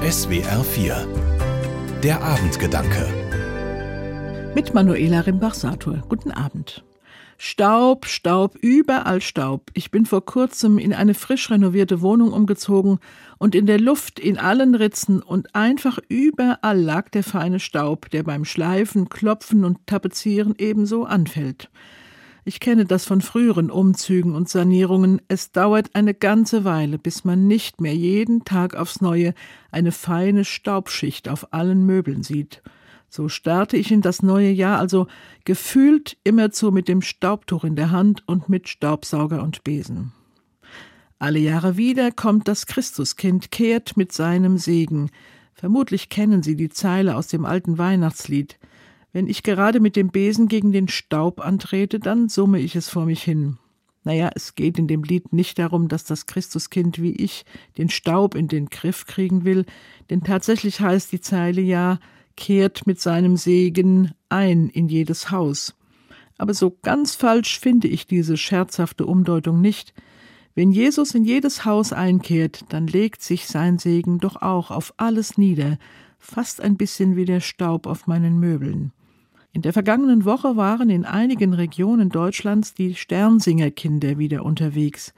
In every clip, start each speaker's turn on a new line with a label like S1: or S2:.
S1: SWR 4 Der Abendgedanke
S2: Mit Manuela Rimbach-Sator. Guten Abend. Staub, Staub, überall Staub. Ich bin vor kurzem in eine frisch renovierte Wohnung umgezogen und in der Luft, in allen Ritzen und einfach überall lag der feine Staub, der beim Schleifen, Klopfen und Tapezieren ebenso anfällt. Ich kenne das von früheren Umzügen und Sanierungen. Es dauert eine ganze Weile, bis man nicht mehr jeden Tag aufs Neue eine feine Staubschicht auf allen Möbeln sieht. So starte ich in das neue Jahr also gefühlt immerzu mit dem Staubtuch in der Hand und mit Staubsauger und Besen. Alle Jahre wieder kommt das Christuskind, kehrt mit seinem Segen. Vermutlich kennen Sie die Zeile aus dem alten Weihnachtslied. Wenn ich gerade mit dem Besen gegen den Staub antrete, dann summe ich es vor mich hin. Naja, es geht in dem Lied nicht darum, dass das Christuskind wie ich den Staub in den Griff kriegen will, denn tatsächlich heißt die Zeile ja, kehrt mit seinem Segen ein in jedes Haus. Aber so ganz falsch finde ich diese scherzhafte Umdeutung nicht. Wenn Jesus in jedes Haus einkehrt, dann legt sich sein Segen doch auch auf alles nieder, fast ein bisschen wie der Staub auf meinen Möbeln. In der vergangenen Woche waren in einigen Regionen Deutschlands die Sternsingerkinder wieder unterwegs.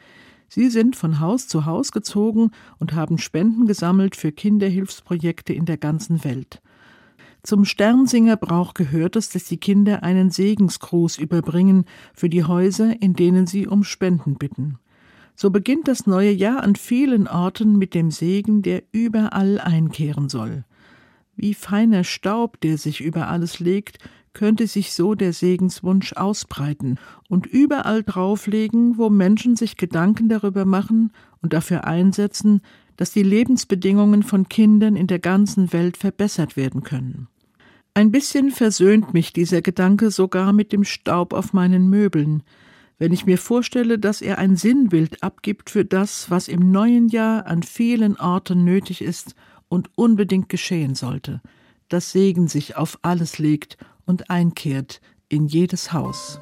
S2: Sie sind von Haus zu Haus gezogen und haben Spenden gesammelt für Kinderhilfsprojekte in der ganzen Welt. Zum Sternsingerbrauch gehört es, dass die Kinder einen Segensgruß überbringen für die Häuser, in denen sie um Spenden bitten. So beginnt das neue Jahr an vielen Orten mit dem Segen, der überall einkehren soll. Wie feiner Staub, der sich über alles legt, könnte sich so der Segenswunsch ausbreiten und überall drauflegen, wo Menschen sich Gedanken darüber machen und dafür einsetzen, dass die Lebensbedingungen von Kindern in der ganzen Welt verbessert werden können. Ein bisschen versöhnt mich dieser Gedanke sogar mit dem Staub auf meinen Möbeln, wenn ich mir vorstelle, dass er ein Sinnbild abgibt für das, was im neuen Jahr an vielen Orten nötig ist und unbedingt geschehen sollte, dass Segen sich auf alles legt und einkehrt in jedes Haus.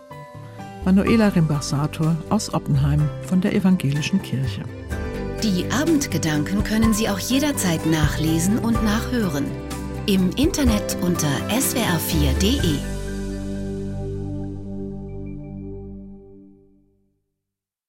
S2: Manuela Rimbach-Sator aus Oppenheim von der Evangelischen Kirche.
S3: Die Abendgedanken können Sie auch jederzeit nachlesen und nachhören. Im Internet unter swr4.de.